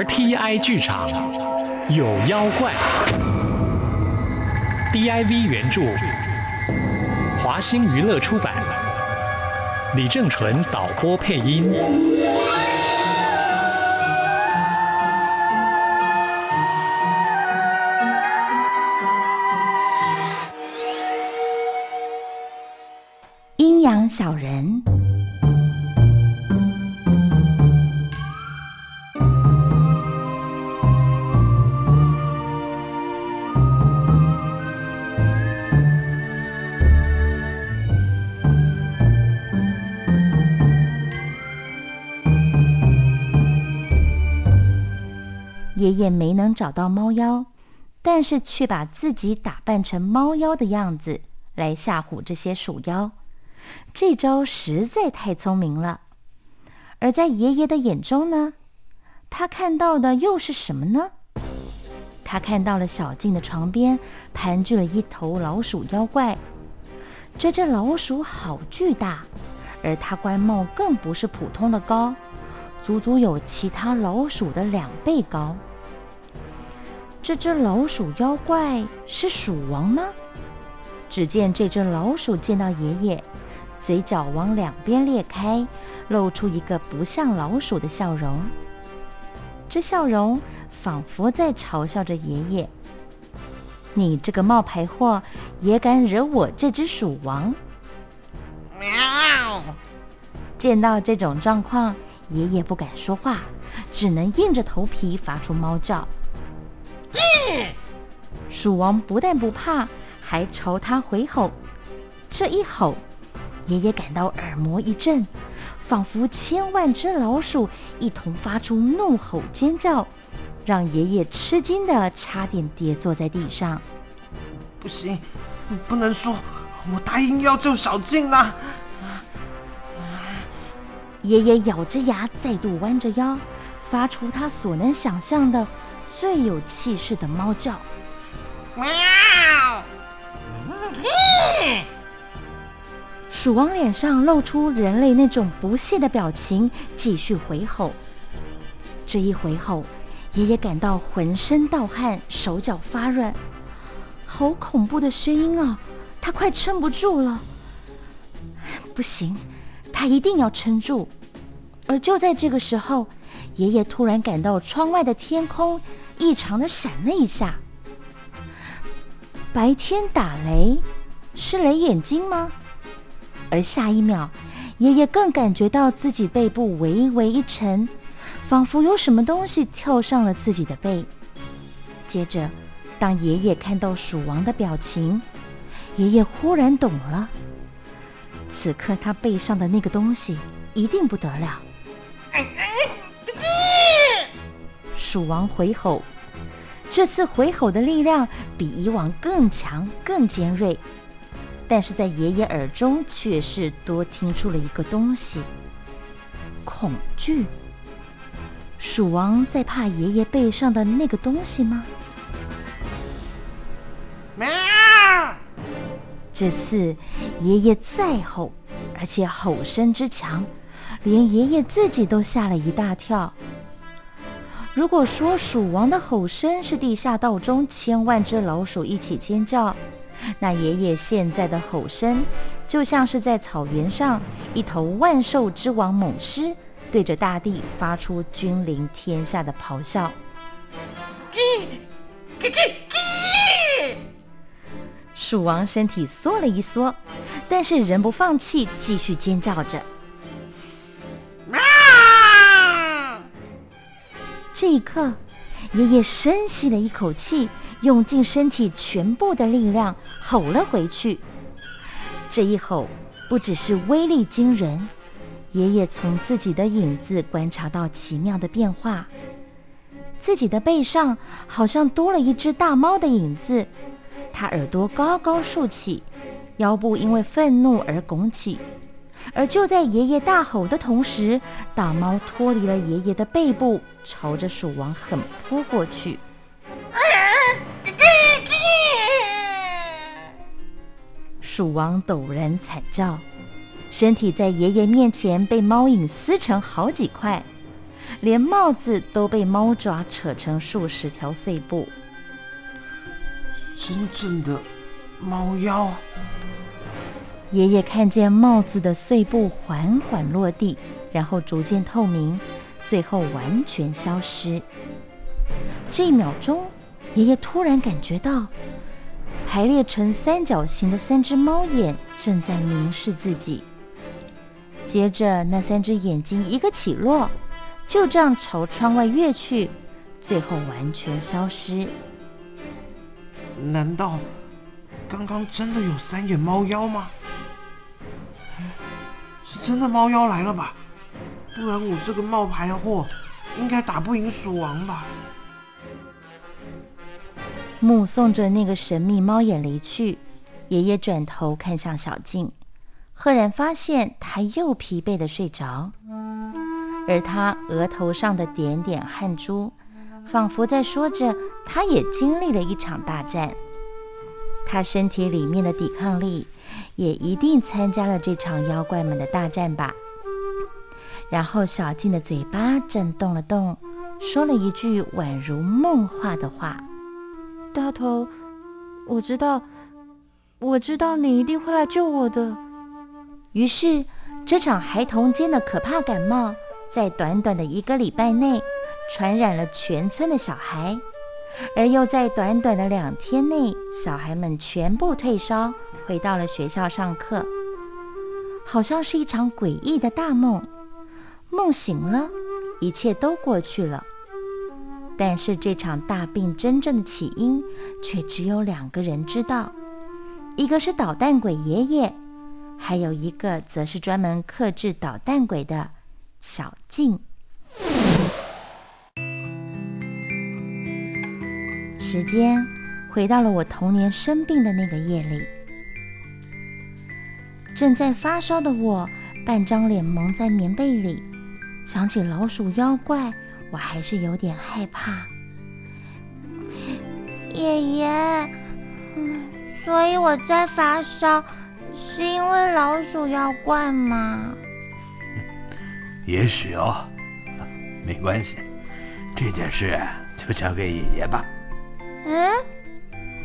RTI 剧场有妖怪，DIV 原著，华星娱乐出版，李正淳导播配音。阴阳小人。爷爷没能找到猫妖，但是却把自己打扮成猫妖的样子来吓唬这些鼠妖，这招实在太聪明了。而在爷爷的眼中呢，他看到的又是什么呢？他看到了小静的床边盘踞了一头老鼠妖怪，这只老鼠好巨大，而它冠帽更不是普通的高，足足有其他老鼠的两倍高。这只老鼠妖怪是鼠王吗？只见这只老鼠见到爷爷，嘴角往两边裂开，露出一个不像老鼠的笑容。这笑容仿佛在嘲笑着爷爷：“你这个冒牌货，也敢惹我这只鼠王？”喵！见到这种状况，爷爷不敢说话，只能硬着头皮发出猫叫。鼠王不但不怕，还朝他回吼。这一吼，爷爷感到耳膜一震，仿佛千万只老鼠一同发出怒吼尖叫，让爷爷吃惊的差点跌坐在地上。不行，不能说，我答应要救小静的。爷爷咬着牙，再度弯着腰，发出他所能想象的。最有气势的猫叫，喵！鼠王脸上露出人类那种不屑的表情，继续回吼。这一回吼，爷爷感到浑身盗汗，手脚发软，好恐怖的声音啊！他快撑不住了。不行，他一定要撑住。而就在这个时候，爷爷突然感到窗外的天空。异常的闪了一下，白天打雷是雷眼睛吗？而下一秒，爷爷更感觉到自己背部微微一沉，仿佛有什么东西跳上了自己的背。接着，当爷爷看到鼠王的表情，爷爷忽然懂了，此刻他背上的那个东西一定不得了。鼠王回吼，这次回吼的力量比以往更强、更尖锐，但是在爷爷耳中却是多听出了一个东西——恐惧。鼠王在怕爷爷背上的那个东西吗？喵！这次爷爷再吼，而且吼声之强，连爷爷自己都吓了一大跳。如果说鼠王的吼声是地下道中千万只老鼠一起尖叫，那爷爷现在的吼声就像是在草原上一头万兽之王猛狮对着大地发出君临天下的咆哮。鼠王身体缩了一缩，但是仍不放弃，继续尖叫着。这一刻，爷爷深吸了一口气，用尽身体全部的力量吼了回去。这一吼不只是威力惊人，爷爷从自己的影子观察到奇妙的变化。自己的背上好像多了一只大猫的影子，它耳朵高高竖起，腰部因为愤怒而拱起。而就在爷爷大吼的同时，大猫脱离了爷爷的背部，朝着鼠王狠扑过去。鼠王陡然惨叫，身体在爷爷面前被猫影撕成好几块。连帽子都被猫爪扯成数十条碎布。真正的猫妖。爷爷看见帽子的碎布缓缓落地，然后逐渐透明，最后完全消失。这一秒钟，爷爷突然感觉到排列成三角形的三只猫眼正在凝视自己。接着，那三只眼睛一个起落，就这样朝窗外跃去，最后完全消失。难道刚刚真的有三眼猫妖吗？是真的猫妖来了吧？不然我这个冒牌货应该打不赢鼠王吧？目送着那个神秘猫眼离去，爷爷转头看向小静，赫然发现他又疲惫的睡着，而他额头上的点点汗珠，仿佛在说着他也经历了一场大战。他身体里面的抵抗力。也一定参加了这场妖怪们的大战吧。然后小静的嘴巴震动了动，说了一句宛如梦话的话：“大头，我知道，我知道你一定会来救我的。”于是，这场孩童间的可怕感冒，在短短的一个礼拜内，传染了全村的小孩，而又在短短的两天内，小孩们全部退烧。回到了学校上课，好像是一场诡异的大梦。梦醒了，一切都过去了。但是这场大病真正的起因，却只有两个人知道：一个是捣蛋鬼爷爷，还有一个则是专门克制捣蛋鬼的小静。时间回到了我童年生病的那个夜里。正在发烧的我，半张脸蒙在棉被里，想起老鼠妖怪，我还是有点害怕。爷爷，嗯，所以我在发烧，是因为老鼠妖怪吗？也许哦，没关系，这件事就交给爷爷吧。嗯。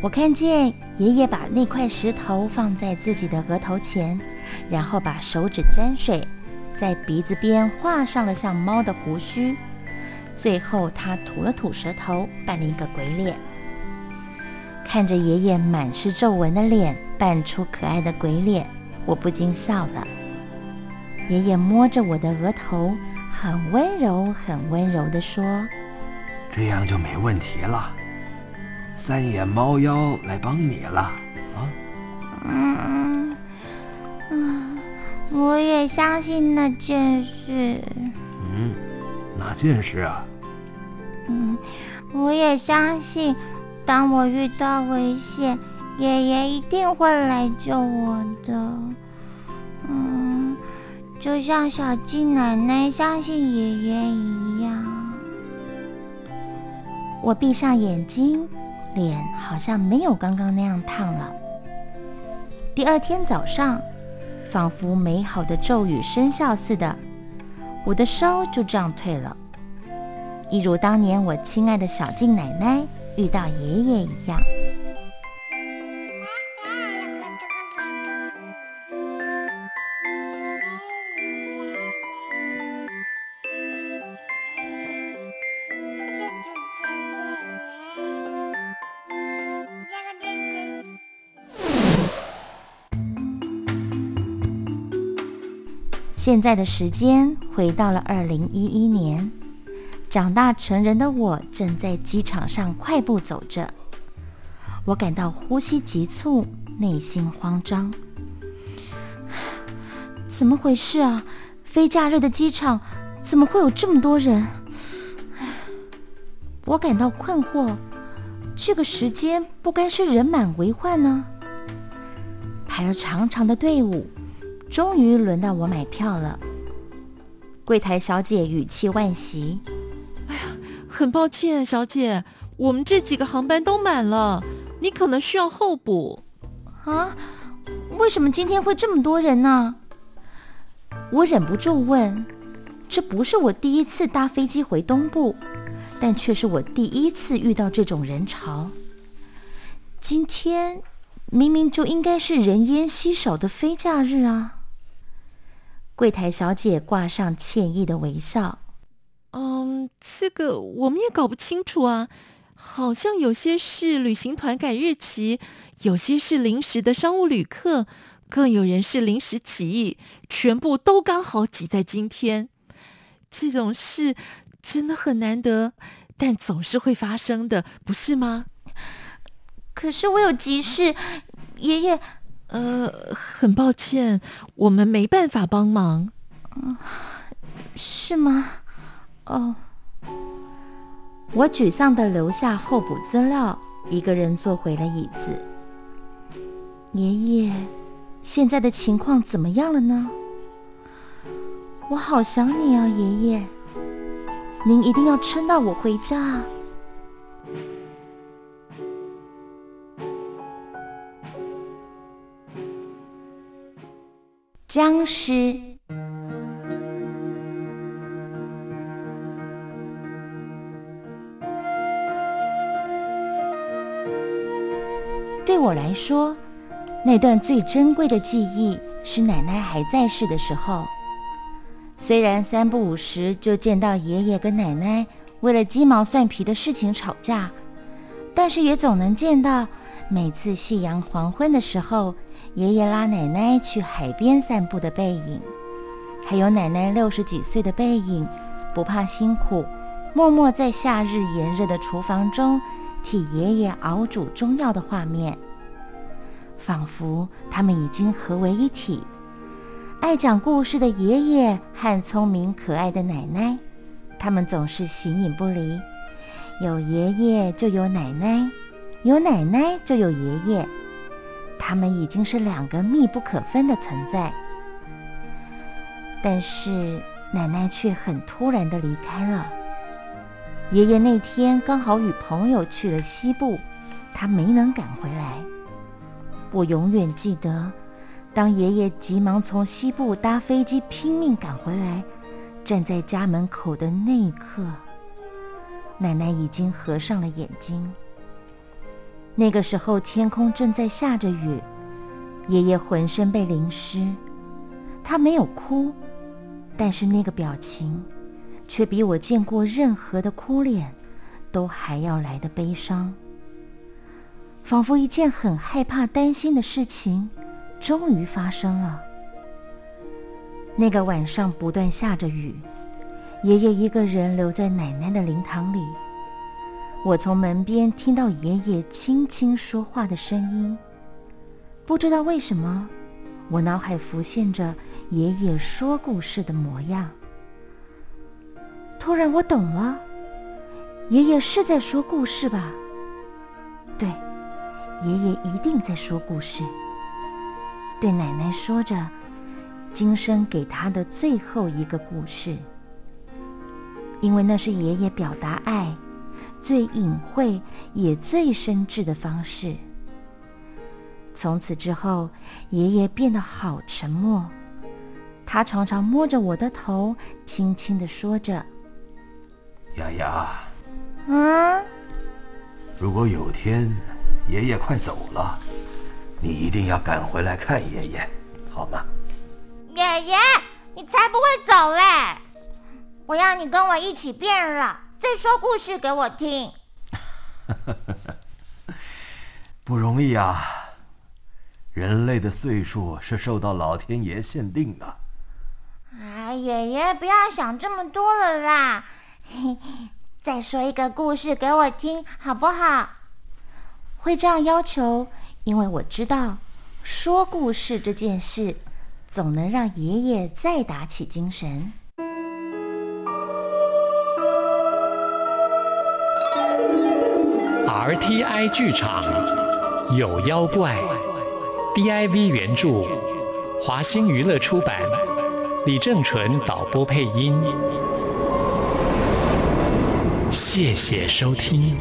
我看见爷爷把那块石头放在自己的额头前，然后把手指沾水，在鼻子边画上了像猫的胡须，最后他吐了吐舌头，扮了一个鬼脸。看着爷爷满是皱纹的脸扮出可爱的鬼脸，我不禁笑了。爷爷摸着我的额头，很温柔、很温柔地说：“这样就没问题了。”三眼猫妖来帮你了啊！嗯嗯，我也相信那件事。嗯，哪件事啊？嗯，我也相信，当我遇到危险，爷爷一定会来救我的。嗯，就像小静奶奶相信爷爷一样。我闭上眼睛。脸好像没有刚刚那样烫了。第二天早上，仿佛美好的咒语生效似的，我的烧就这样退了，一如当年我亲爱的小静奶奶遇到爷爷一样。现在的时间回到了二零一一年，长大成人的我正在机场上快步走着，我感到呼吸急促，内心慌张。怎么回事啊？非假日的机场怎么会有这么多人？我感到困惑，这个时间不该是人满为患呢？排了长长的队伍。终于轮到我买票了。柜台小姐语气惋惜：“哎呀，很抱歉，小姐，我们这几个航班都满了，你可能需要候补。”啊？为什么今天会这么多人呢？我忍不住问。这不是我第一次搭飞机回东部，但却是我第一次遇到这种人潮。今天明明就应该是人烟稀少的非假日啊！柜台小姐挂上歉意的微笑。嗯，这个我们也搞不清楚啊，好像有些是旅行团改日期，有些是临时的商务旅客，更有人是临时起意，全部都刚好挤在今天。这种事真的很难得，但总是会发生的，不是吗？可是我有急事，爷爷。呃，很抱歉，我们没办法帮忙。嗯，是吗？哦，我沮丧的留下候补资料，一个人坐回了椅子。爷爷，现在的情况怎么样了呢？我好想你啊，爷爷！您一定要撑到我回家僵尸。对我来说，那段最珍贵的记忆是奶奶还在世的时候。虽然三不五时就见到爷爷跟奶奶为了鸡毛蒜皮的事情吵架，但是也总能见到每次夕阳黄昏的时候，爷爷拉奶奶去海边散步的背影，还有奶奶六十几岁的背影，不怕辛苦，默默在夏日炎热的厨房中替爷爷熬煮中药的画面，仿佛他们已经合为一体。爱讲故事的爷爷和聪明可爱的奶奶，他们总是形影不离。有爷爷就有奶奶，有奶奶就有爷爷，他们已经是两个密不可分的存在。但是奶奶却很突然的离开了。爷爷那天刚好与朋友去了西部，他没能赶回来。我永远记得。当爷爷急忙从西部搭飞机拼命赶回来，站在家门口的那一刻，奶奶已经合上了眼睛。那个时候天空正在下着雨，爷爷浑身被淋湿，他没有哭，但是那个表情，却比我见过任何的哭脸都还要来的悲伤，仿佛一件很害怕、担心的事情。终于发生了。那个晚上不断下着雨，爷爷一个人留在奶奶的灵堂里。我从门边听到爷爷轻轻说话的声音。不知道为什么，我脑海浮现着爷爷说故事的模样。突然，我懂了，爷爷是在说故事吧？对，爷爷一定在说故事。对奶奶说着今生给她的最后一个故事，因为那是爷爷表达爱最隐晦也最深挚的方式。从此之后，爷爷变得好沉默，他常常摸着我的头，轻轻地说着：“丫丫，嗯，如果有天爷爷快走了。”你一定要赶回来看爷爷，好吗？爷爷，你才不会走嘞！我要你跟我一起变老，再说故事给我听。不容易啊！人类的岁数是受到老天爷限定的。哎，爷爷，不要想这么多了啦！再说一个故事给我听，好不好？会这样要求？因为我知道，说故事这件事，总能让爷爷再打起精神。而 TI 剧场有妖怪，DIV 原著，华星娱乐出版，李正淳导播配音。谢谢收听。